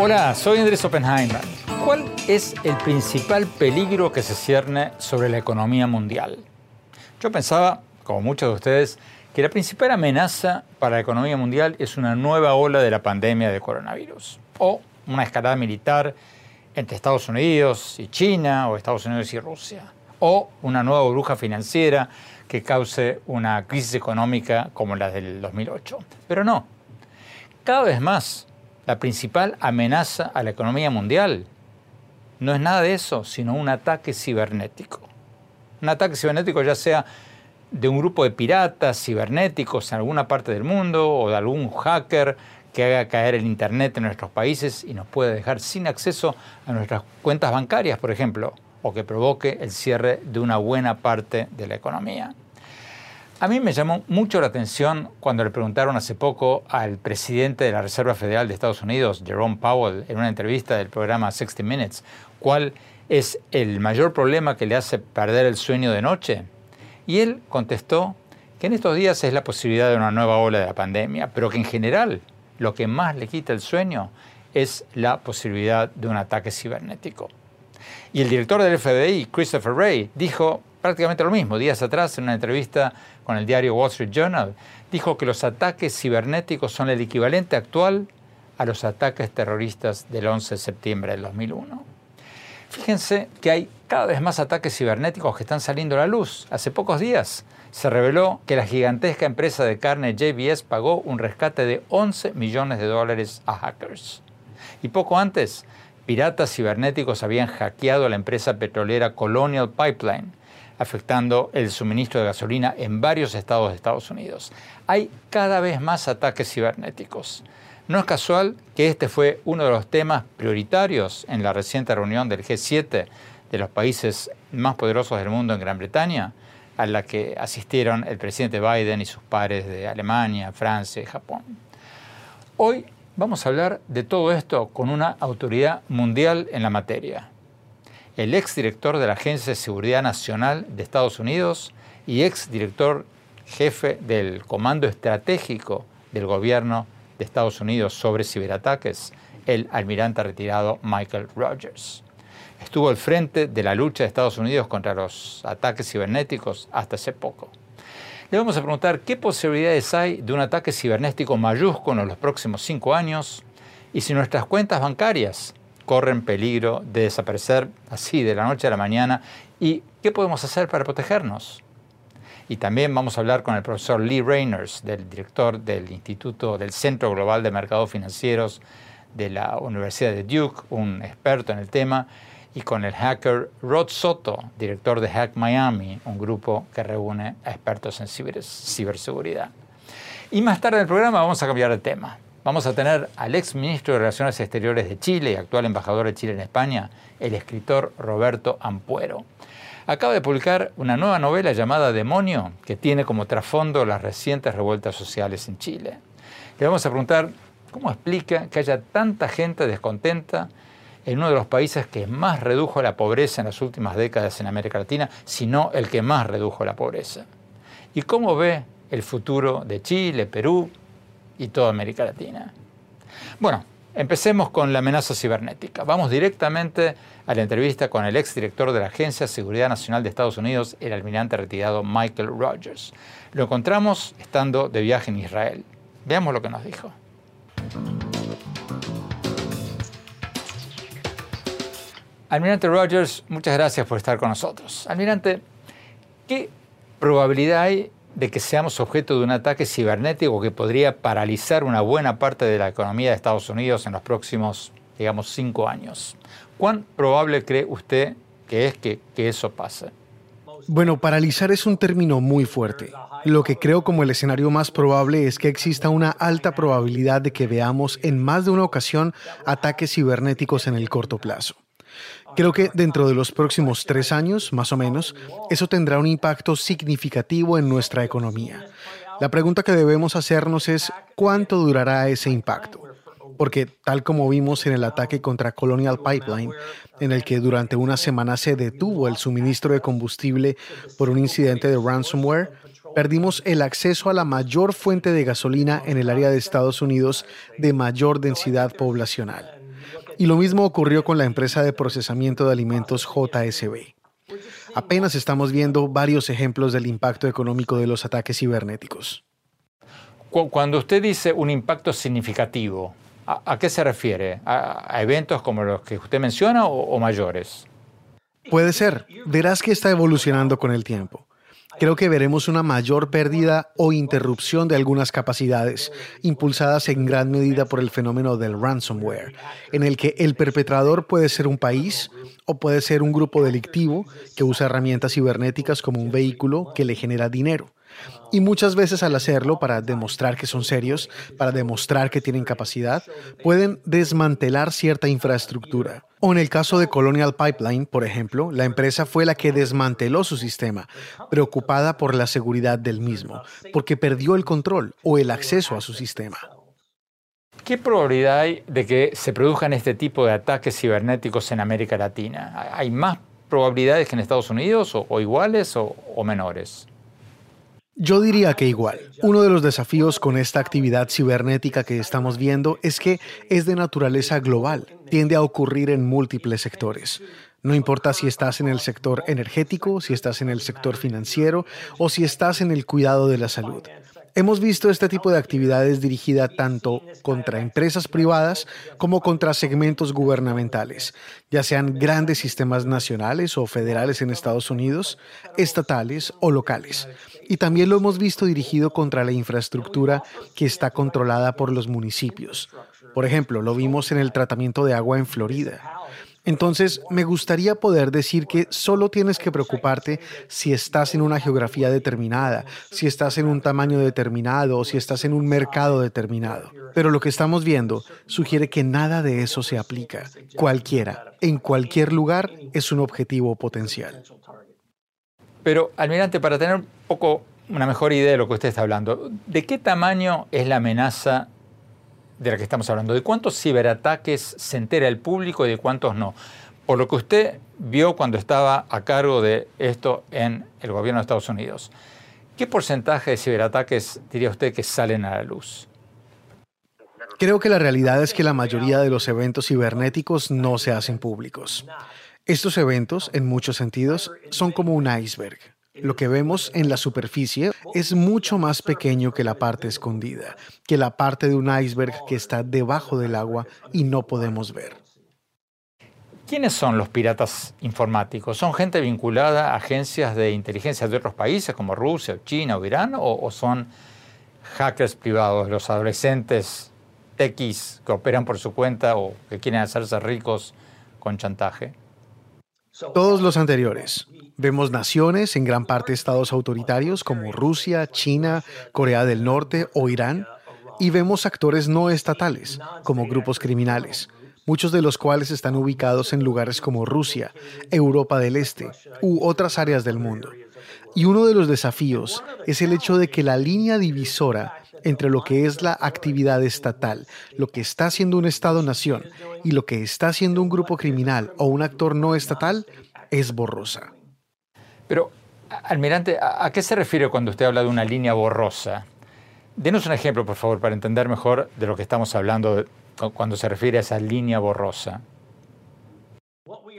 Hola, soy Andrés Oppenheimer. ¿Cuál es el principal peligro que se cierne sobre la economía mundial? Yo pensaba, como muchos de ustedes, que la principal amenaza para la economía mundial es una nueva ola de la pandemia de coronavirus o una escalada militar entre Estados Unidos y China o Estados Unidos y Rusia o una nueva burbuja financiera que cause una crisis económica como la del 2008. Pero no. Cada vez más, la principal amenaza a la economía mundial no es nada de eso, sino un ataque cibernético. Un ataque cibernético ya sea de un grupo de piratas cibernéticos en alguna parte del mundo o de algún hacker que haga caer el Internet en nuestros países y nos pueda dejar sin acceso a nuestras cuentas bancarias, por ejemplo, o que provoque el cierre de una buena parte de la economía. A mí me llamó mucho la atención cuando le preguntaron hace poco al presidente de la Reserva Federal de Estados Unidos, Jerome Powell, en una entrevista del programa 60 Minutes, cuál es el mayor problema que le hace perder el sueño de noche. Y él contestó que en estos días es la posibilidad de una nueva ola de la pandemia, pero que en general lo que más le quita el sueño es la posibilidad de un ataque cibernético. Y el director del FBI, Christopher Wray, dijo prácticamente lo mismo. Días atrás, en una entrevista con el diario Wall Street Journal, dijo que los ataques cibernéticos son el equivalente actual a los ataques terroristas del 11 de septiembre del 2001. Fíjense que hay cada vez más ataques cibernéticos que están saliendo a la luz. Hace pocos días se reveló que la gigantesca empresa de carne JBS pagó un rescate de 11 millones de dólares a hackers. Y poco antes, piratas cibernéticos habían hackeado a la empresa petrolera Colonial Pipeline, afectando el suministro de gasolina en varios estados de Estados Unidos. Hay cada vez más ataques cibernéticos. No es casual que este fue uno de los temas prioritarios en la reciente reunión del G7 de los países más poderosos del mundo en Gran Bretaña, a la que asistieron el presidente Biden y sus pares de Alemania, Francia y Japón. Hoy vamos a hablar de todo esto con una autoridad mundial en la materia. El exdirector de la Agencia de Seguridad Nacional de Estados Unidos y exdirector jefe del Comando Estratégico del Gobierno de Estados Unidos sobre ciberataques, el almirante retirado Michael Rogers. Estuvo al frente de la lucha de Estados Unidos contra los ataques cibernéticos hasta hace poco. Le vamos a preguntar qué posibilidades hay de un ataque cibernético mayúsculo en los próximos cinco años y si nuestras cuentas bancarias corren peligro de desaparecer así de la noche a la mañana y qué podemos hacer para protegernos. Y también vamos a hablar con el profesor Lee Rainers, del director del Instituto del Centro Global de Mercados Financieros de la Universidad de Duke, un experto en el tema, y con el hacker Rod Soto, director de Hack Miami, un grupo que reúne a expertos en ciberseguridad. Y más tarde en el programa vamos a cambiar de tema. Vamos a tener al ex ministro de Relaciones Exteriores de Chile y actual embajador de Chile en España, el escritor Roberto Ampuero acaba de publicar una nueva novela llamada Demonio, que tiene como trasfondo las recientes revueltas sociales en Chile. Le vamos a preguntar cómo explica que haya tanta gente descontenta en uno de los países que más redujo la pobreza en las últimas décadas en América Latina, sino el que más redujo la pobreza. ¿Y cómo ve el futuro de Chile, Perú y toda América Latina? Bueno, Empecemos con la amenaza cibernética. Vamos directamente a la entrevista con el exdirector de la Agencia de Seguridad Nacional de Estados Unidos, el almirante retirado Michael Rogers. Lo encontramos estando de viaje en Israel. Veamos lo que nos dijo. Almirante Rogers, muchas gracias por estar con nosotros. Almirante, ¿qué probabilidad hay de que seamos objeto de un ataque cibernético que podría paralizar una buena parte de la economía de Estados Unidos en los próximos, digamos, cinco años. ¿Cuán probable cree usted que es que, eso pase? Bueno, paralizar es un término muy fuerte. Lo que creo como el escenario más probable es que exista una alta probabilidad de que veamos en más de una ocasión ataques cibernéticos en el corto plazo. Creo que dentro de los próximos tres años, más o menos, eso tendrá un impacto significativo en nuestra economía. La pregunta que debemos hacernos es cuánto durará ese impacto. Porque tal como vimos en el ataque contra Colonial Pipeline, en el que durante una semana se detuvo el suministro de combustible por un incidente de ransomware, perdimos el acceso a la mayor fuente de gasolina en el área de Estados Unidos de mayor densidad poblacional. Y lo mismo ocurrió con la empresa de procesamiento de alimentos JSB. Apenas estamos viendo varios ejemplos del impacto económico de los ataques cibernéticos. Cuando usted dice un impacto significativo, ¿a, qué se refiere? ¿A, eventos como los que usted menciona o mayores? Puede ser. Verás que está evolucionando con el tiempo creo que veremos una mayor pérdida o interrupción de algunas capacidades, impulsadas en gran medida por el fenómeno del ransomware, en el que el perpetrador puede ser un país o puede ser un grupo delictivo que usa herramientas cibernéticas como un vehículo que le genera dinero. Y muchas veces al hacerlo, para demostrar que son serios, para demostrar que tienen capacidad, pueden desmantelar cierta infraestructura. O en el caso de Colonial Pipeline, por ejemplo, la empresa fue la que desmanteló su sistema, preocupada por la seguridad del mismo, porque perdió el control o el acceso a su sistema. ¿Qué probabilidad hay de que se produzcan este tipo de ataques cibernéticos en América Latina? ¿Hay más probabilidades que en Estados Unidos o, iguales o menores? Yo diría que igual. Uno de los desafíos con esta actividad cibernética que estamos viendo es que es de naturaleza global, tiende a ocurrir en múltiples sectores. No importa si estás en el sector energético, si estás en el sector financiero o si estás en el cuidado de la salud. Hemos visto este tipo de actividades dirigida tanto contra empresas privadas como contra segmentos gubernamentales, ya sean grandes sistemas nacionales o federales en Estados Unidos, estatales o locales. Y también lo hemos visto dirigido contra la infraestructura que está controlada por los municipios. Por ejemplo, lo vimos en el tratamiento de agua en Florida. Entonces, me gustaría poder decir que solo tienes que preocuparte si estás en una geografía determinada, si estás en un tamaño determinado o si estás en un mercado determinado. Pero lo que estamos viendo sugiere que nada de eso se aplica. Cualquiera, en cualquier lugar, es un objetivo potencial. Pero, almirante, para tener un poco una mejor idea de lo que usted está hablando, ¿de qué tamaño es la amenaza de la que estamos hablando? ¿De cuántos ciberataques se entera el público y de cuántos no? Por lo que usted vio cuando estaba a cargo de esto en el gobierno de Estados Unidos, ¿qué porcentaje de ciberataques diría usted que salen a la luz? Creo que la realidad es que la mayoría de los eventos cibernéticos no se hacen públicos. Estos eventos, en muchos sentidos, son como un iceberg. Lo que vemos en la superficie es mucho más pequeño que la parte escondida, que la parte de un iceberg que está debajo del agua y no podemos ver. ¿Quiénes son los piratas informáticos? ¿Son gente vinculada a agencias de inteligencia de otros países como Rusia, China o Irán? ¿O, son hackers privados, los adolescentes techis que operan por su cuenta o que quieren hacerse ricos con chantaje? Todos los anteriores. Vemos naciones, en gran parte estados autoritarios como Rusia, China, Corea del Norte o Irán, y vemos actores no estatales, como grupos criminales, muchos de los cuales están ubicados en lugares como Rusia, Europa del Este u otras áreas del mundo. Y uno de los desafíos es el hecho de que la línea divisora entre lo que es la actividad estatal, lo que está haciendo un Estado-nación y lo que está haciendo un grupo criminal o un actor no estatal es borrosa. Pero, almirante, ¿a qué se refiere cuando usted habla de una línea borrosa? Denos un ejemplo, por favor, para entender mejor de lo que estamos hablando cuando se refiere a esa línea borrosa.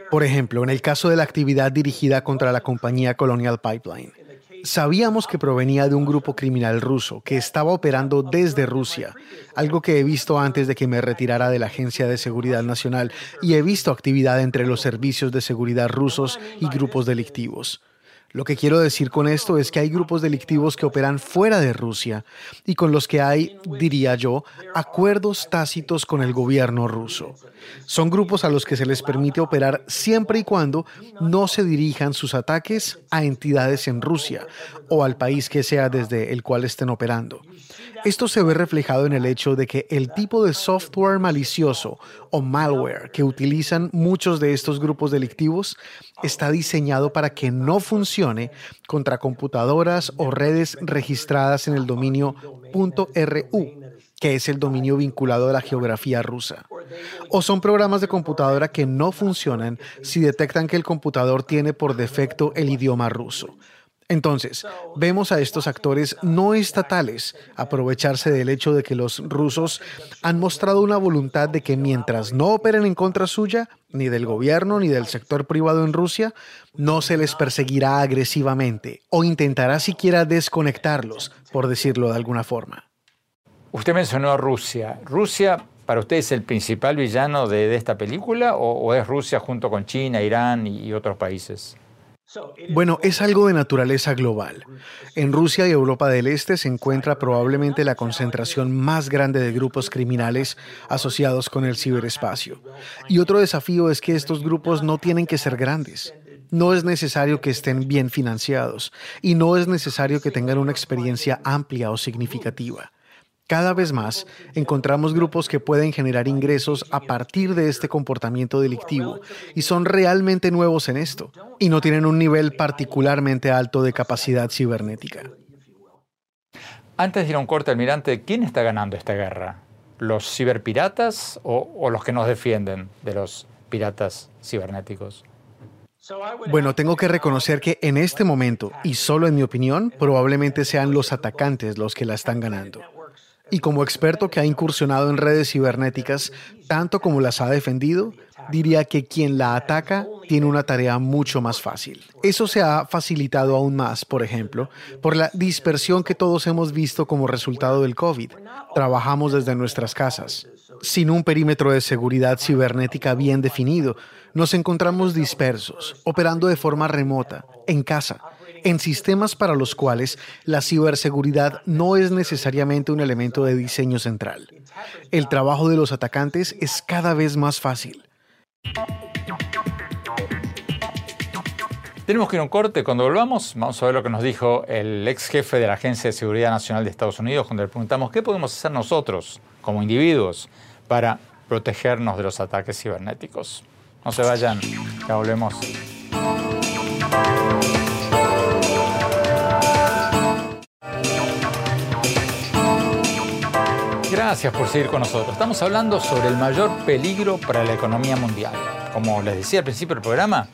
Por ejemplo, en el caso de la actividad dirigida contra la compañía Colonial Pipeline, Sabíamos que provenía de un grupo criminal ruso que estaba operando desde Rusia, algo que he visto antes de que me retirara de la Agencia de Seguridad Nacional y he visto actividad entre los servicios de seguridad rusos y grupos delictivos. Lo que quiero decir con esto es que hay grupos delictivos que operan fuera de Rusia y con los que hay, diría yo, acuerdos tácitos con el gobierno ruso. Son grupos a los que se les permite operar siempre y cuando no se dirijan sus ataques a entidades en Rusia o al país que sea desde el cual estén operando. Esto se ve reflejado en el hecho de que el tipo de software malicioso o malware que utilizan muchos de estos grupos delictivos está diseñado para que no funcione contra computadoras o redes registradas en el dominio .ru, que es el dominio vinculado a la geografía rusa. O son programas de computadora que no funcionan si detectan que el computador tiene por defecto el idioma ruso. Entonces, vemos a estos actores no estatales aprovecharse del hecho de que los rusos han mostrado una voluntad de que mientras no operen en contra suya, ni del gobierno ni del sector privado en Rusia, no se les perseguirá agresivamente o intentará siquiera desconectarlos, por decirlo de alguna forma. Usted mencionó a Rusia. ¿Rusia para usted es el principal villano de, esta película o, es Rusia junto con China, Irán y otros países? Bueno, es algo de naturaleza global. En Rusia y Europa del Este se encuentra probablemente la concentración más grande de grupos criminales asociados con el ciberespacio. Y otro desafío es que estos grupos no tienen que ser grandes. No es necesario que estén bien financiados y no es necesario que tengan una experiencia amplia o significativa. Cada vez más encontramos grupos que pueden generar ingresos a partir de este comportamiento delictivo y son realmente nuevos en esto y no tienen un nivel particularmente alto de capacidad cibernética. Antes de ir a un corte, almirante, ¿quién está ganando esta guerra? ¿Los ciberpiratas o, o los que nos defienden de los piratas cibernéticos? Bueno, tengo que reconocer que en este momento, y solo en mi opinión, probablemente sean los atacantes los que la están ganando. Y como experto que ha incursionado en redes cibernéticas, tanto como las ha defendido, diría que quien la ataca tiene una tarea mucho más fácil. Eso se ha facilitado aún más, por ejemplo, por la dispersión que todos hemos visto como resultado del COVID. Trabajamos desde nuestras casas. Sin un perímetro de seguridad cibernética bien definido, nos encontramos dispersos, operando de forma remota, en casa en sistemas para los cuales la ciberseguridad no es necesariamente un elemento de diseño central. El trabajo de los atacantes es cada vez más fácil. Tenemos que ir a un corte. Cuando volvamos, vamos a ver lo que nos dijo el ex jefe de la Agencia de Seguridad Nacional de Estados Unidos, cuando le preguntamos qué podemos hacer nosotros, como individuos, para protegernos de los ataques cibernéticos. No se vayan, ya volvemos. Gracias por seguir con nosotros. Estamos hablando sobre el mayor peligro para la economía mundial. Como les decía al principio del programa,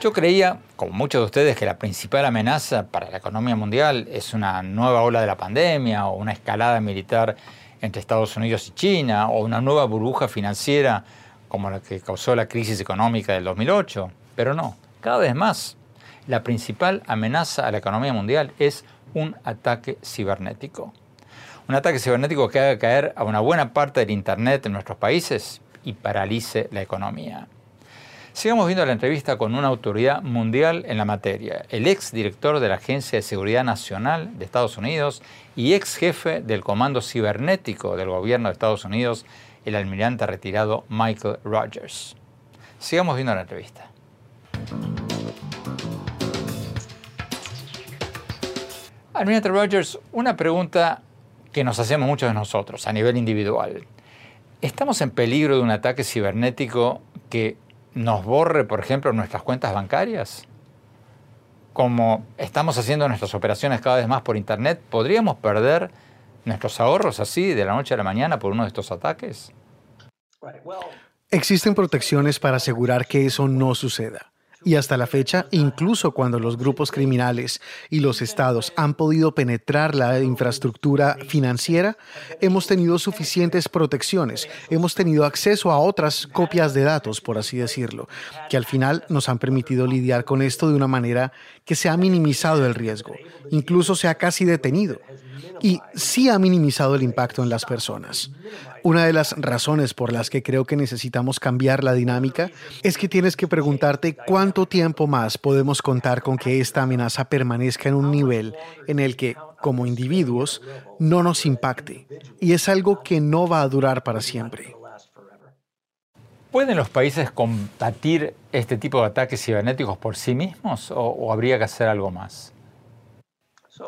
yo creía, como muchos de ustedes, que la principal amenaza para la economía mundial es una nueva ola de la pandemia o una escalada militar entre Estados Unidos y China o una nueva burbuja financiera como la que causó la crisis económica del 2008. Pero no, cada vez más la principal amenaza a la economía mundial es un ataque cibernético. Un ataque cibernético que haga caer a una buena parte del Internet en nuestros países y paralice la economía. Sigamos viendo la entrevista con una autoridad mundial en la materia, el ex director de la Agencia de Seguridad Nacional de Estados Unidos y ex jefe del Comando Cibernético del Gobierno de Estados Unidos, el almirante retirado Michael Rogers. Sigamos viendo la entrevista. Almirante Rogers, una pregunta que nos hacemos muchos de nosotros a nivel individual. ¿Estamos en peligro de un ataque cibernético que nos borre, por ejemplo, nuestras cuentas bancarias? Como estamos haciendo nuestras operaciones cada vez más por Internet, ¿podríamos perder nuestros ahorros así de la noche a la mañana por uno de estos ataques? Existen protecciones para asegurar que eso no suceda. Y hasta la fecha, incluso cuando los grupos criminales y los estados han podido penetrar la infraestructura financiera, hemos tenido suficientes protecciones, hemos tenido acceso a otras copias de datos, por así decirlo, que al final nos han permitido lidiar con esto de una manera que se ha minimizado el riesgo, incluso se ha casi detenido y sí ha minimizado el impacto en las personas. Una de las razones por las que creo que necesitamos cambiar la dinámica es que tienes que preguntarte cuánto tiempo más podemos contar con que esta amenaza permanezca en un nivel en el que, como individuos, no nos impacte. Y es algo que no va a durar para siempre. ¿Pueden los países combatir este tipo de ataques cibernéticos por sí mismos o, habría que hacer algo más?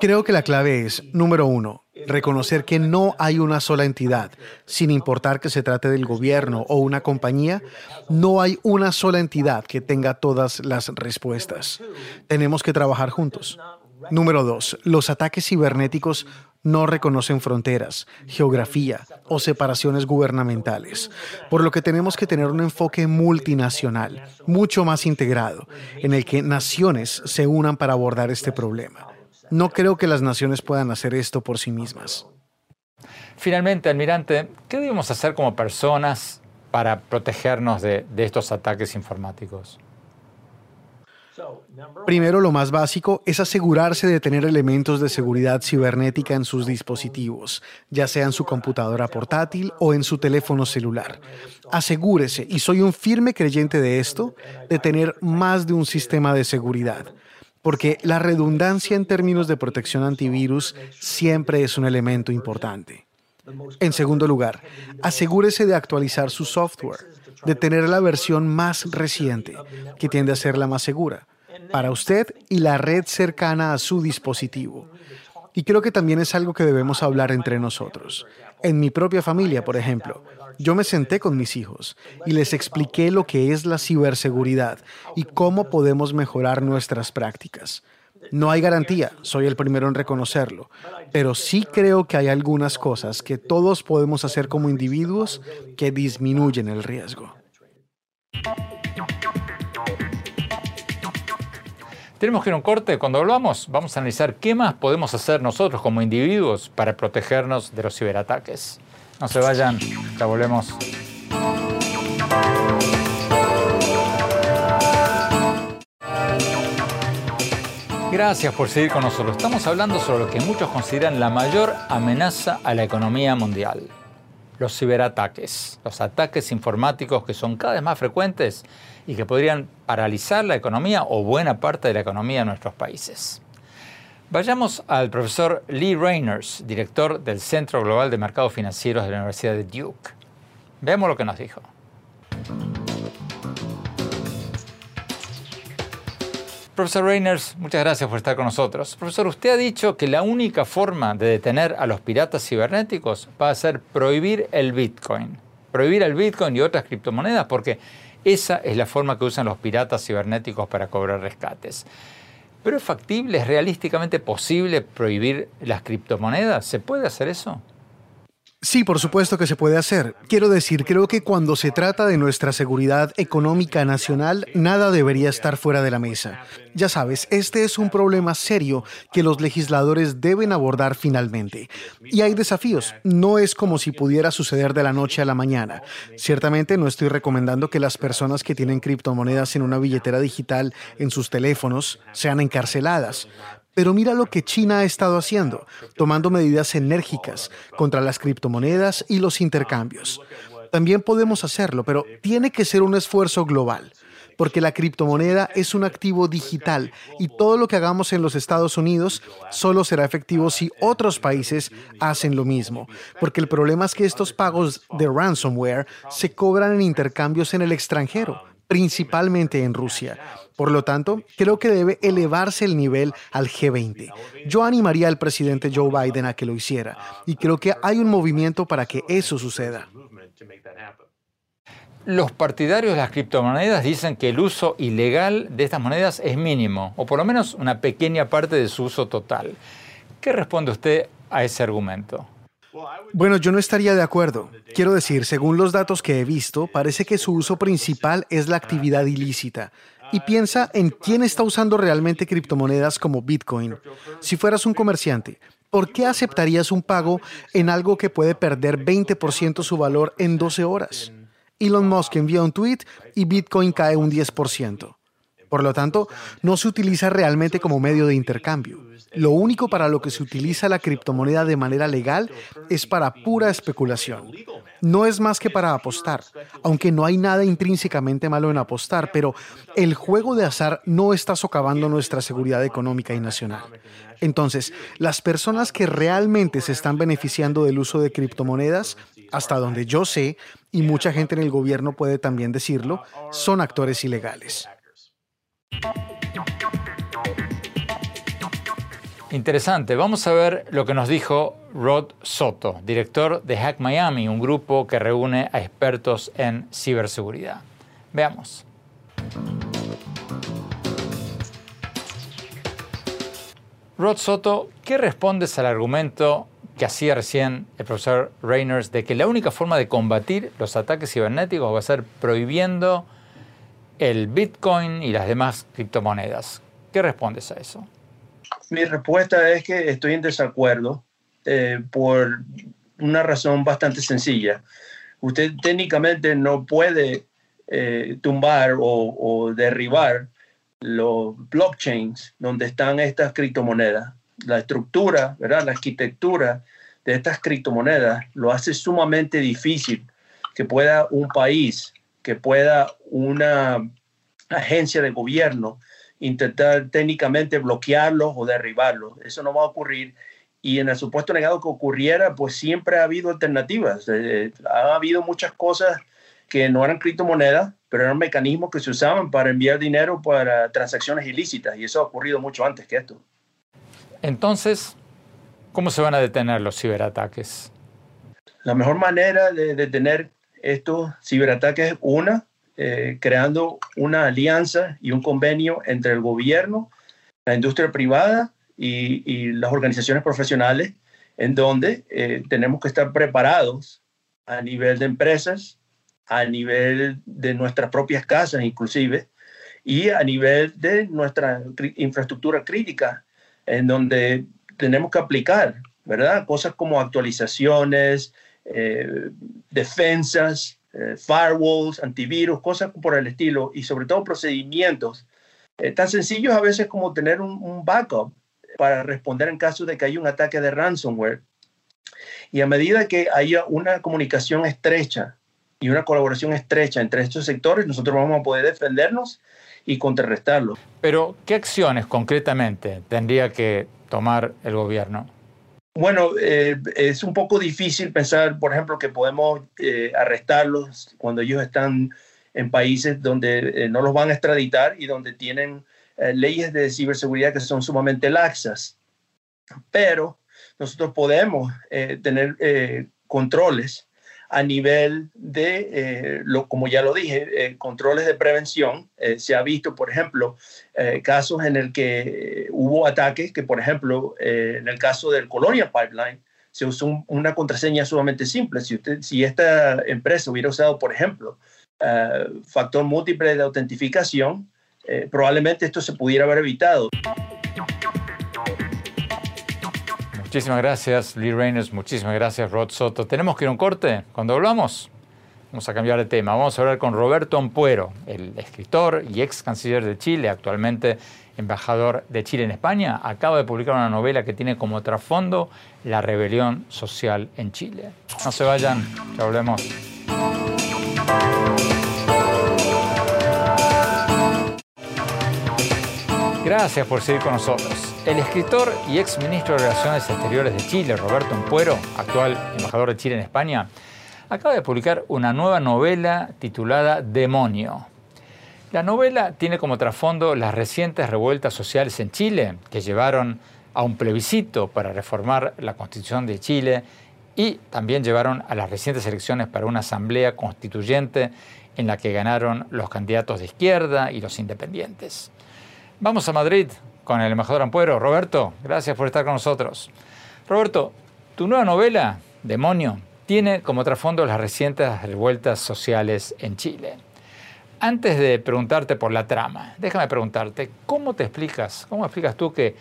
Creo que la clave es, número uno, reconocer que no hay una sola entidad, sin importar que se trate del gobierno o una compañía, no hay una sola entidad que tenga todas las respuestas. Tenemos que trabajar juntos. Número dos, los ataques cibernéticos no reconocen fronteras, geografía o separaciones gubernamentales, por lo que tenemos que tener un enfoque multinacional, mucho más integrado, en el que naciones se unan para abordar este problema. No creo que las naciones puedan hacer esto por sí mismas. Finalmente, almirante, ¿qué debemos hacer como personas para protegernos de, estos ataques informáticos? Primero, lo más básico es asegurarse de tener elementos de seguridad cibernética en sus dispositivos, ya sea en su computadora portátil o en su teléfono celular. Asegúrese, y soy un firme creyente de esto, de tener más de un sistema de seguridad porque la redundancia en términos de protección antivirus siempre es un elemento importante. En segundo lugar, asegúrese de actualizar su software, de tener la versión más reciente, que tiende a ser la más segura, para usted y la red cercana a su dispositivo. Y creo que también es algo que debemos hablar entre nosotros. En mi propia familia, por ejemplo, yo me senté con mis hijos y les expliqué lo que es la ciberseguridad y cómo podemos mejorar nuestras prácticas. No hay garantía, soy el primero en reconocerlo, pero sí creo que hay algunas cosas que todos podemos hacer como individuos que disminuyen el riesgo. Tenemos que ir a un corte. Cuando volvamos, vamos a analizar qué más podemos hacer nosotros como individuos para protegernos de los ciberataques. No se vayan, ya volvemos. Gracias por seguir con nosotros. Estamos hablando sobre lo que muchos consideran la mayor amenaza a la economía mundial. Los ciberataques, los ataques informáticos que son cada vez más frecuentes y que podrían paralizar la economía o buena parte de la economía de nuestros países. Vayamos al profesor Lee Rainers, director del Centro Global de Mercados Financieros de la Universidad de Duke. Veamos lo que nos dijo. Profesor Rainers, muchas gracias por estar con nosotros. Profesor, usted ha dicho que la única forma de detener a los piratas cibernéticos va a ser prohibir el Bitcoin. Prohibir el Bitcoin y otras criptomonedas porque esa es la forma que usan los piratas cibernéticos para cobrar rescates. ¿Pero es factible, es realísticamente posible prohibir las criptomonedas? ¿Se puede hacer eso? Sí, por supuesto que se puede hacer. Quiero decir, creo que cuando se trata de nuestra seguridad económica nacional, nada debería estar fuera de la mesa. Ya sabes, este es un problema serio que los legisladores deben abordar finalmente. Y hay desafíos. No es como si pudiera suceder de la noche a la mañana. Ciertamente no estoy recomendando que las personas que tienen criptomonedas en una billetera digital en sus teléfonos sean encarceladas. Pero mira lo que China ha estado haciendo, tomando medidas enérgicas contra las criptomonedas y los intercambios. También podemos hacerlo, pero tiene que ser un esfuerzo global, porque la criptomoneda es un activo digital y todo lo que hagamos en los Estados Unidos solo será efectivo si otros países hacen lo mismo, porque el problema es que estos pagos de ransomware se cobran en intercambios en el extranjero principalmente en Rusia. Por lo tanto, creo que debe elevarse el nivel al G20. Yo animaría al presidente Joe Biden a que lo hiciera y creo que hay un movimiento para que eso suceda. Los partidarios de las criptomonedas dicen que el uso ilegal de estas monedas es mínimo, o por lo menos una pequeña parte de su uso total. ¿Qué responde usted a ese argumento? Bueno, yo no estaría de acuerdo. Quiero decir, según los datos que he visto, parece que su uso principal es la actividad ilícita. Y piensa en quién está usando realmente criptomonedas como Bitcoin. Si fueras un comerciante, ¿por qué aceptarías un pago en algo que puede perder 20% su valor en 12 horas? Elon Musk envía un tweet y Bitcoin cae un 10%. Por lo tanto, no se utiliza realmente como medio de intercambio. Lo único para lo que se utiliza la criptomoneda de manera legal es para pura especulación. No es más que para apostar, aunque no hay nada intrínsecamente malo en apostar, pero el juego de azar no está socavando nuestra seguridad económica y nacional. Entonces, las personas que realmente se están beneficiando del uso de criptomonedas, hasta donde yo sé, y mucha gente en el gobierno puede también decirlo, son actores ilegales. Interesante. Vamos a ver lo que nos dijo Rod Soto, director de Hack Miami, un grupo que reúne a expertos en ciberseguridad. Veamos. Rod Soto, ¿qué respondes al argumento que hacía recién el profesor Reyners de que la única forma de combatir los ataques cibernéticos va a ser prohibiendo el Bitcoin y las demás criptomonedas? ¿Qué respondes a eso? Mi respuesta es que estoy en desacuerdo eh, por una razón bastante sencilla. Usted técnicamente no puede eh, tumbar o, o derribar los blockchains donde están estas criptomonedas. La estructura, ¿verdad? la arquitectura de estas criptomonedas lo hace sumamente difícil que pueda un país, que pueda una agencia de gobierno intentar técnicamente bloquearlos o derribarlos. Eso no va a ocurrir. Y en el supuesto negado que ocurriera, pues siempre ha habido alternativas. Eh, ha habido muchas cosas que no eran criptomonedas, pero eran mecanismos que se usaban para enviar dinero para transacciones ilícitas y eso ha ocurrido mucho antes que esto. Entonces, ¿cómo se van a detener los ciberataques? La mejor manera de detener estos ciberataques es una, eh, creando una alianza y un convenio entre el gobierno, la industria privada y, las organizaciones profesionales, en donde eh, tenemos que estar preparados a nivel de empresas, a nivel de nuestras propias casas inclusive, y a nivel de nuestra infraestructura crítica, en donde tenemos que aplicar, ¿verdad? Cosas como actualizaciones, eh, defensas, eh, firewalls, antivirus, cosas por el estilo, y sobre todo procedimientos eh, tan sencillos a veces como tener un, un backup para responder en caso de que haya un ataque de ransomware. Y a medida que haya una comunicación estrecha y una colaboración estrecha entre estos sectores, nosotros vamos a poder defendernos y contrarrestarlo. Pero, ¿qué acciones concretamente tendría que tomar el gobierno? Bueno, eh, es un poco difícil pensar, por ejemplo, que podemos eh, arrestarlos cuando ellos están en países donde eh, no los van a extraditar y donde tienen leyes de ciberseguridad que son sumamente laxas. Pero nosotros podemos tener controles a nivel de, eh, lo, como ya lo dije, eh, controles de prevención. Eh, se ha visto, por ejemplo, casos en el que hubo ataques que, por ejemplo, en el caso del Colonia Pipeline, se usó una contraseña sumamente simple. Si, usted, si esta empresa hubiera usado, por ejemplo, factor múltiple de autentificación, probablemente esto se pudiera haber evitado. Muchísimas gracias, Lee Reynolds. Muchísimas gracias, Rod Soto. Tenemos que ir a un corte. Cuando hablamos, vamos a cambiar de tema. Vamos a hablar con Roberto Ampuero, el escritor y ex canciller de Chile, actualmente embajador de Chile en España. Acaba de publicar una novela que tiene como trasfondo la rebelión social en Chile. No se vayan, ya hablemos. Gracias por seguir con nosotros. El escritor y ex ministro de Relaciones Exteriores de Chile, Roberto Empuero, actual embajador de Chile en España, acaba de publicar una nueva novela titulada Demonio. La novela tiene como trasfondo las recientes revueltas sociales en Chile, que llevaron a un plebiscito para reformar la Constitución de Chile y también llevaron a las recientes elecciones para una asamblea constituyente en la que ganaron los candidatos de izquierda y los independientes. Vamos a Madrid con el embajador Ampuero. Roberto, gracias por estar con nosotros. Roberto, tu nueva novela, Demonio, tiene como trasfondo las recientes revueltas sociales en Chile. Antes de preguntarte por la trama, déjame preguntarte, ¿cómo te explicas, cómo explicas tú que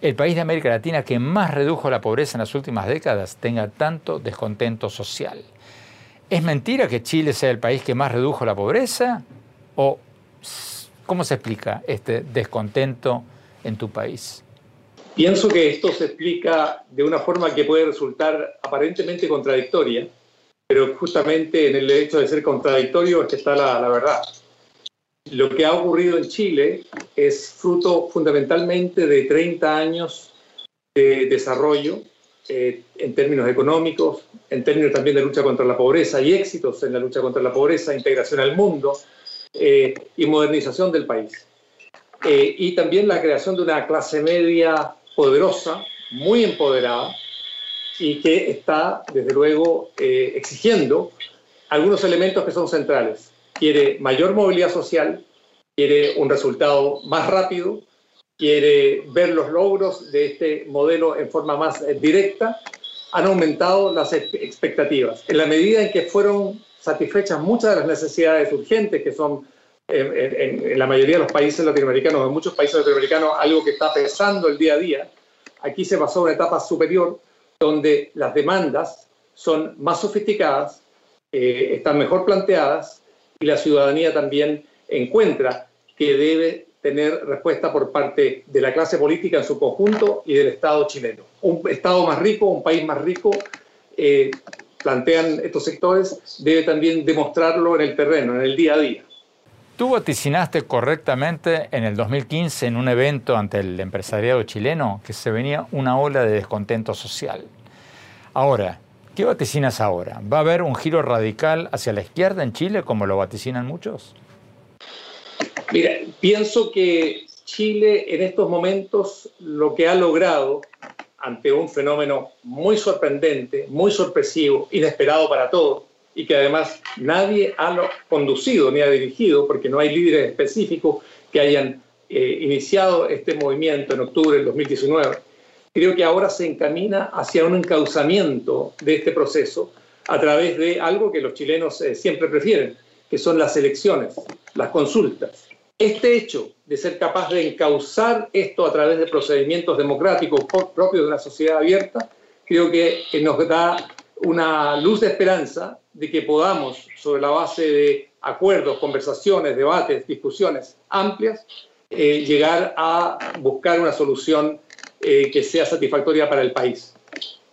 el país de América Latina que más redujo la pobreza en las últimas décadas tenga tanto descontento social? ¿Es mentira que Chile sea el país que más redujo la pobreza? ¿O ¿Cómo se explica este descontento en tu país? Pienso que esto se explica de una forma que puede resultar aparentemente contradictoria, pero justamente en el hecho de ser contradictorio es que está la, verdad. Lo que ha ocurrido en Chile es fruto fundamentalmente de 30 años de desarrollo eh, en términos económicos, en términos también de lucha contra la pobreza y éxitos en la lucha contra la pobreza, integración al mundo eh, y modernización del país. Eh, y también la creación de una clase media poderosa, muy empoderada, y que está, desde luego, eh, exigiendo algunos elementos que son centrales. Quiere mayor movilidad social, quiere un resultado más rápido, quiere ver los logros de este modelo en forma más eh, directa, han aumentado las expectativas. En la medida en que fueron satisfechas muchas de las necesidades urgentes que son en, la mayoría de los países latinoamericanos, en muchos países latinoamericanos, algo que está pesando el día a día. Aquí se pasó a una etapa superior donde las demandas son más sofisticadas, eh, están mejor planteadas y la ciudadanía también encuentra que debe tener respuesta por parte de la clase política en su conjunto y del Estado chileno. Un Estado más rico, un país más rico, eh, plantean estos sectores, debe también demostrarlo en el terreno, en el día a día. Tú vaticinaste correctamente en el 2015 en un evento ante el empresariado chileno que se venía una ola de descontento social. Ahora, ¿qué vaticinas ahora? ¿Va a haber un giro radical hacia la izquierda en Chile como lo vaticinan muchos? Mira, pienso que Chile en estos momentos lo que ha logrado ante un fenómeno muy sorprendente, muy sorpresivo, inesperado para todos, y que además nadie ha conducido ni ha dirigido, porque no hay líderes específicos que hayan eh, iniciado este movimiento en octubre del 2019. Creo que ahora se encamina hacia un encauzamiento de este proceso a través de algo que los chilenos eh, siempre prefieren, que son las elecciones, las consultas. Este hecho de ser capaz de encauzar esto a través de procedimientos democráticos propios de una sociedad abierta, creo que nos da una luz de esperanza de que podamos, sobre la base de acuerdos, conversaciones, debates, discusiones amplias, eh, llegar a buscar una solución eh, que sea satisfactoria para el país.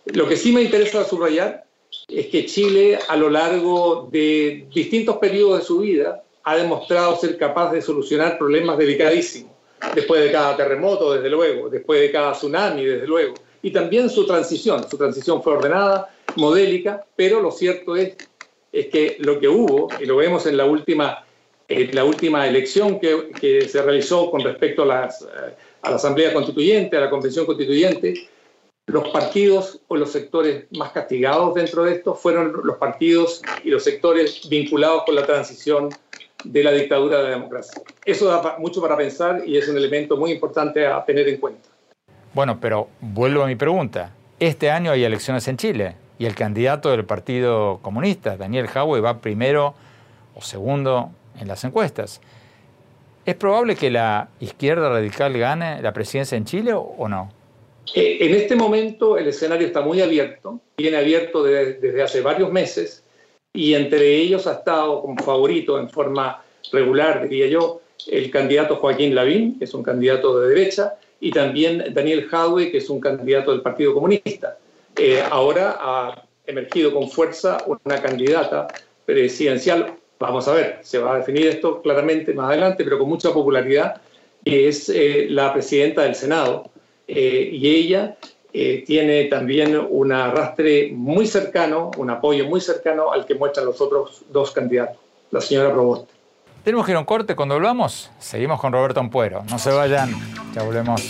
Lo que sí me interesa subrayar es que Chile, a lo largo de distintos periodos de su vida, ha demostrado ser capaz de solucionar problemas delicadísimos. Después de cada terremoto, desde luego, después de cada tsunami, desde luego. Y también su transición. Su transición fue ordenada, modélica, pero lo cierto es es que lo que hubo, y lo vemos en la última, la última elección que, que, se realizó con respecto a, las, a la Asamblea Constituyente, a la Convención Constituyente, los partidos o los sectores más castigados dentro de esto fueron los partidos y los sectores vinculados con la transición de la dictadura de la democracia. Eso da mucho para pensar y es un elemento muy importante a tener en cuenta. Bueno, pero vuelvo a mi pregunta. Este año hay elecciones en Chile y el candidato del Partido Comunista, Daniel Jaue, va primero o segundo en las encuestas. ¿Es probable que la izquierda radical gane la presidencia en Chile o no? Eh, en este momento el escenario está muy abierto, viene abierto desde hace varios meses y entre ellos ha estado como favorito en forma regular, diría yo, el candidato Joaquín Lavín, que es un candidato de derecha, y también Daniel Jaue, que es un candidato del Partido Comunista. Eh, ahora ha emergido con fuerza una candidata presidencial. Vamos a ver, se va a definir esto claramente más adelante, pero con mucha popularidad, que es eh, la presidenta del Senado. Eh, y ella tiene también un arrastre muy cercano, un apoyo muy cercano al que muestran los otros dos candidatos, la señora Proboste. Tenemos que ir a un corte. Cuando volvamos, seguimos con Roberto Ampuero. No se vayan, ya volvemos.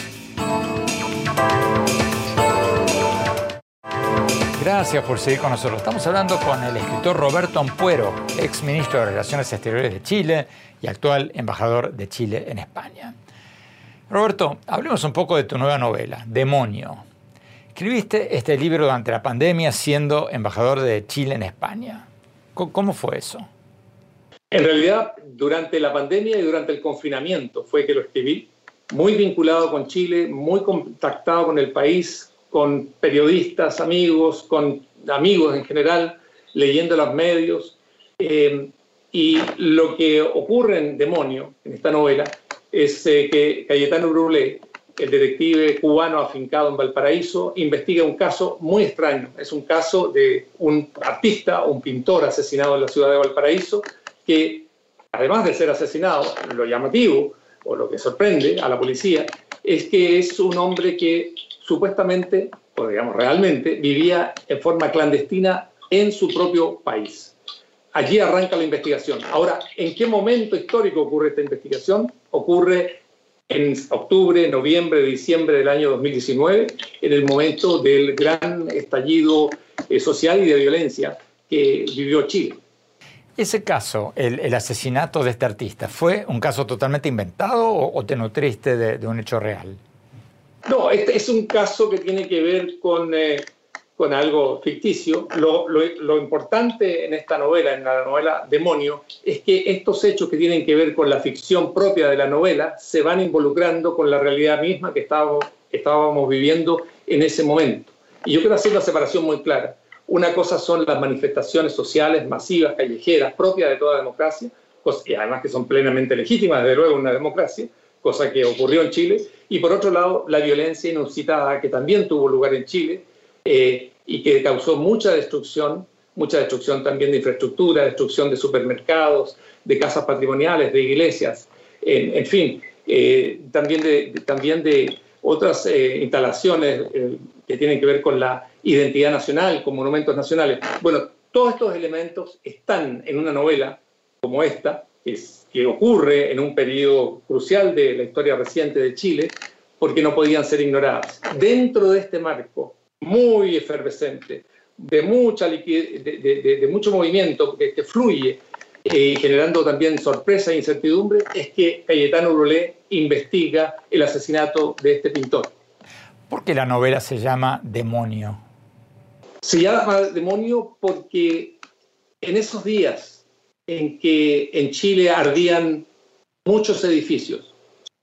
Gracias por seguir con nosotros. Estamos hablando con el escritor Roberto Ampuero, ex ministro de Relaciones Exteriores de Chile y actual embajador de Chile en España. Roberto, hablemos un poco de tu nueva novela, Demonio. Escribiste este libro durante la pandemia siendo embajador de Chile en España. ¿Cómo fue eso? En realidad, durante la pandemia y durante el confinamiento fue que lo escribí, muy vinculado con Chile, muy contactado con el país, con periodistas, amigos, con amigos en general, leyendo los medios. Eh, Y lo que ocurre en Demonio, en esta novela, es eh, que Cayetano Brulé, el detective cubano afincado en Valparaíso, investiga un caso muy extraño. Es un caso de un artista, un pintor asesinado en la ciudad de Valparaíso, que además de ser asesinado, lo llamativo o lo que sorprende a la policía es que es un hombre que supuestamente, o digamos realmente, vivía en forma clandestina en su propio país. Allí arranca la investigación. Ahora, ¿en qué momento histórico ocurre esta investigación? Ocurre en octubre, noviembre, diciembre del año 2019, en el momento del gran estallido eh, social y de violencia que vivió Chile. Ese caso, el, asesinato de este artista, ¿fue un caso totalmente inventado o, te nutriste de, un hecho real? No, este es un caso que tiene que ver con, eh, con algo ficticio. Lo, lo, importante en esta novela, en la novela Demonio, es que estos hechos que tienen que ver con la ficción propia de la novela se van involucrando con la realidad misma que estábamos, estábamos viviendo en ese momento. Y yo quiero hacer una separación muy clara. Una cosa son las manifestaciones sociales masivas, callejeras, propias de toda democracia, y además que son plenamente legítimas, desde luego, una democracia, cosa que ocurrió en Chile. Y por otro lado, la violencia inusitada que también tuvo lugar en Chile eh, y que causó mucha destrucción, mucha destrucción también de infraestructura, destrucción de supermercados, de casas patrimoniales, de iglesias, en, fin, eh, también, de, también de otras eh, instalaciones que tienen que ver con la identidad nacional, con monumentos nacionales. Bueno, todos estos elementos están en una novela como esta, que, que ocurre en un periodo crucial de la historia reciente de Chile, porque no podían ser ignoradas. Dentro de este marco muy efervescente, de, mucha de, de, mucho movimiento que, que fluye, y eh, generando también sorpresa e incertidumbre, es que Cayetano Brulé investiga el asesinato de este pintor. ¿Por qué la novela se llama Demonio? Se llama Demonio porque en esos días en que en Chile ardían muchos edificios,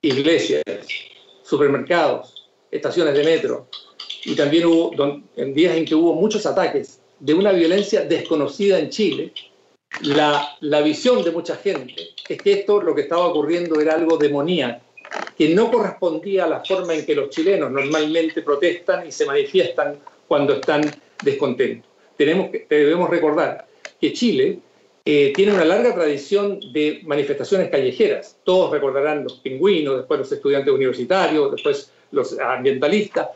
iglesias, supermercados, estaciones de metro, y también hubo en días en que hubo muchos ataques de una violencia desconocida en Chile, la, la visión de mucha gente es que esto, lo que estaba ocurriendo era algo demoníaco, que no correspondía a la forma en que los chilenos normalmente protestan y se manifiestan cuando están descontentos. Tenemos debemos recordar que Chile eh, tiene una larga tradición de manifestaciones callejeras. Todos recordarán los pingüinos, después los estudiantes universitarios, después los ambientalistas,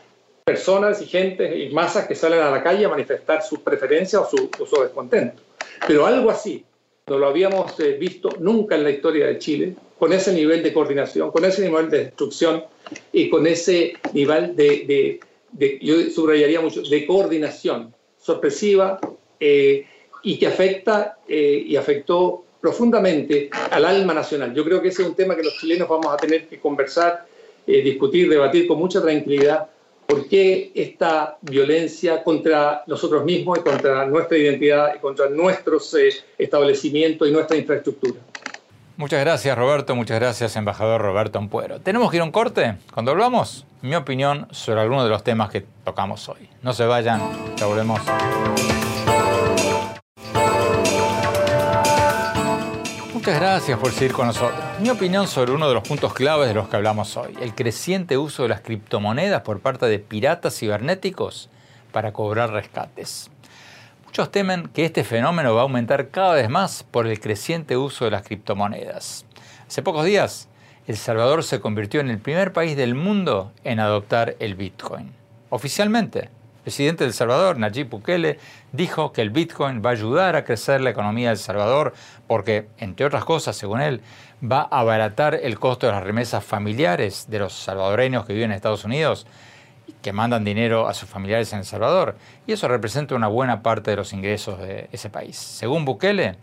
personas y gente y masas que salen a la calle a manifestar sus preferencias o su, o su descontento. Pero algo así no lo habíamos eh, visto nunca en la historia de Chile, con ese nivel de coordinación, con ese nivel de destrucción y con ese nivel de, yo subrayaría mucho, de coordinación sorpresiva eh, y que afecta eh, y afectó profundamente al alma nacional. Yo creo que ese es un tema que los chilenos vamos a tener que conversar, discutir, debatir con mucha tranquilidad por qué esta violencia contra nosotros mismos y contra nuestra identidad y contra nuestros eh, establecimientos y nuestra infraestructura. Muchas gracias Roberto, muchas gracias embajador Roberto Ampuero. ¿Tenemos que ir a un corte? Cuando hablamos, mi opinión sobre algunos de los temas que tocamos hoy. No se vayan, ya volvemos. Muchas gracias por seguir con nosotros. Mi opinión sobre uno de los puntos claves de los que hablamos hoy, el creciente uso de las criptomonedas por parte de piratas cibernéticos para cobrar rescates. Muchos temen que este fenómeno va a aumentar cada vez más por el creciente uso de las criptomonedas. Hace pocos días, El Salvador se convirtió en el primer país del mundo en adoptar el Bitcoin. Oficialmente, presidente de El Salvador, Nayib Bukele, dijo que el Bitcoin va a ayudar a crecer la economía de El Salvador porque, entre otras cosas, según él, va a abaratar el costo de las remesas familiares de los salvadoreños que viven en Estados Unidos y que mandan dinero a sus familiares en El Salvador. Y eso representa una buena parte de los ingresos de ese país. Según Bukele,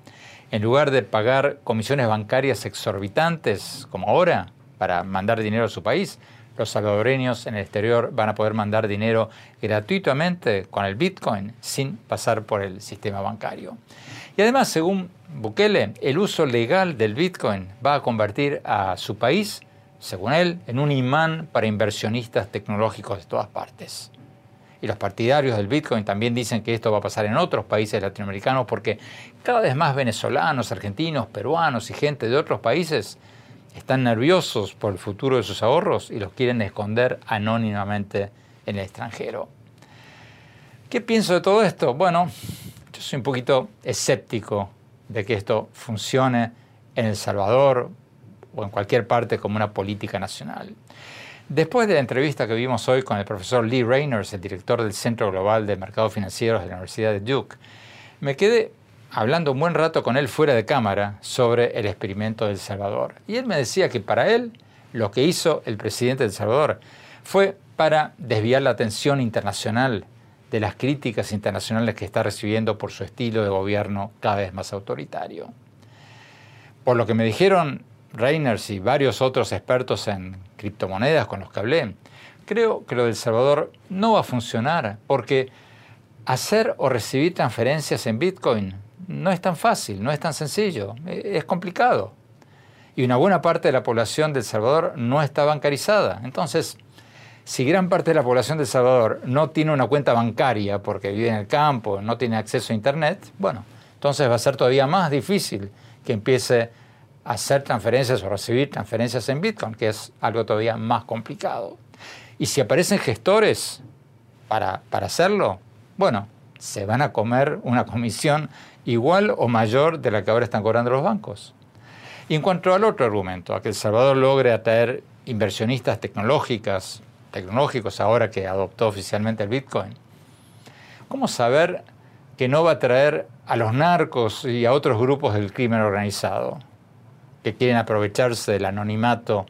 en lugar de pagar comisiones bancarias exorbitantes como ahora para mandar dinero a su país, los salvadoreños en el exterior van a poder mandar dinero gratuitamente con el Bitcoin sin pasar por el sistema bancario. Y además, según Bukele, el uso legal del Bitcoin va a convertir a su país, según él, en un imán para inversionistas tecnológicos de todas partes. y los partidarios del Bitcoin también dicen que esto va a pasar en otros países latinoamericanos porque cada vez más venezolanos, argentinos, peruanos y gente de otros países están nerviosos por el futuro de sus ahorros y los quieren esconder anónimamente en el extranjero. ¿Qué pienso de todo esto? Bueno, yo soy un poquito escéptico de que esto funcione en El Salvador o en cualquier parte como una política nacional. Después de la entrevista que vimos hoy con el profesor Lee Reyners, el director del Centro Global de Mercados Financieros de la Universidad de Duke, me quedé hablando un buen rato con él fuera de cámara sobre el experimento de El Salvador. Y él me decía que para él lo que hizo el presidente de El Salvador fue para desviar la atención internacional de las críticas internacionales que está recibiendo por su estilo de gobierno cada vez más autoritario. Por lo que me dijeron Reiners y varios otros expertos en criptomonedas con los que hablé, creo que lo del Salvador no va a funcionar porque hacer o recibir transferencias en Bitcoin no es tan fácil, no es tan sencillo, e-, es complicado. Y una buena parte de la población del Salvador no está bancarizada. Entonces, si gran parte de la población del Salvador no tiene una cuenta bancaria porque vive en el campo, no tiene acceso a Internet, bueno, entonces va a ser todavía más difícil que empiece hacer transferencias o recibir transferencias en Bitcoin, que es algo todavía más complicado. Y si aparecen gestores para, para hacerlo, bueno, se van a comer una comisión igual o mayor de la que ahora están cobrando los bancos. Y en cuanto al otro argumento, a que El Salvador logre atraer inversionistas tecnológicas, tecnológicos ahora que adoptó oficialmente el Bitcoin, ¿cómo saber que no va a atraer a los narcos y a otros grupos del crimen organizado? que quieren aprovecharse del anonimato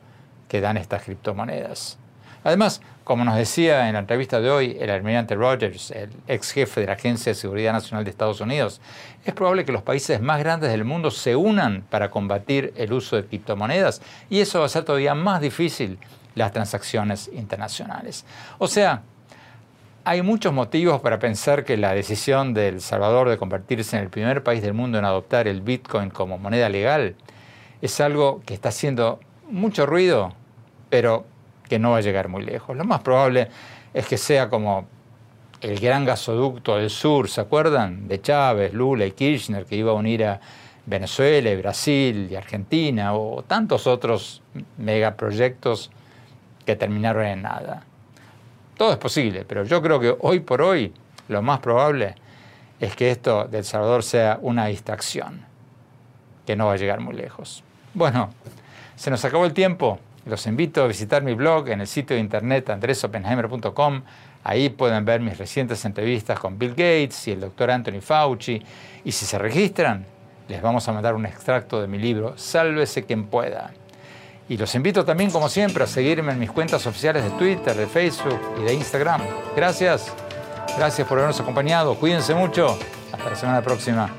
que dan estas criptomonedas. Además, como nos decía en la entrevista de hoy el almirante Rogers, el ex jefe de la Agencia de Seguridad Nacional de Estados Unidos, es probable que los países más grandes del mundo se unan para combatir el uso de criptomonedas y eso va a hacer todavía más difícil las transacciones internacionales. O sea, hay muchos motivos para pensar que la decisión de El Salvador de convertirse en el primer país del mundo en adoptar el Bitcoin como moneda legal es algo que está haciendo mucho ruido, pero que no va a llegar muy lejos. Lo más probable es que sea como el gran gasoducto del sur, ¿se acuerdan? De Chávez, Lula y Kirchner, que iba a unir a Venezuela, y Brasil y Argentina, o tantos otros megaproyectos que terminaron en nada. Todo es posible, pero yo creo que hoy por hoy lo más probable es que esto de El Salvador sea una distracción, que no va a llegar muy lejos. Bueno, se nos acabó el tiempo. Los invito a visitar mi blog en el sitio de internet andresopenheimer.com. Ahí pueden ver mis recientes entrevistas con Bill Gates y el doctor Anthony Fauci. Y si se registran, les vamos a mandar un extracto de mi libro, Sálvese quien pueda. Y los invito también, como siempre, a seguirme en mis cuentas oficiales de Twitter, de Facebook y de Instagram. Gracias. Gracias por habernos acompañado. Cuídense mucho. Hasta la semana próxima.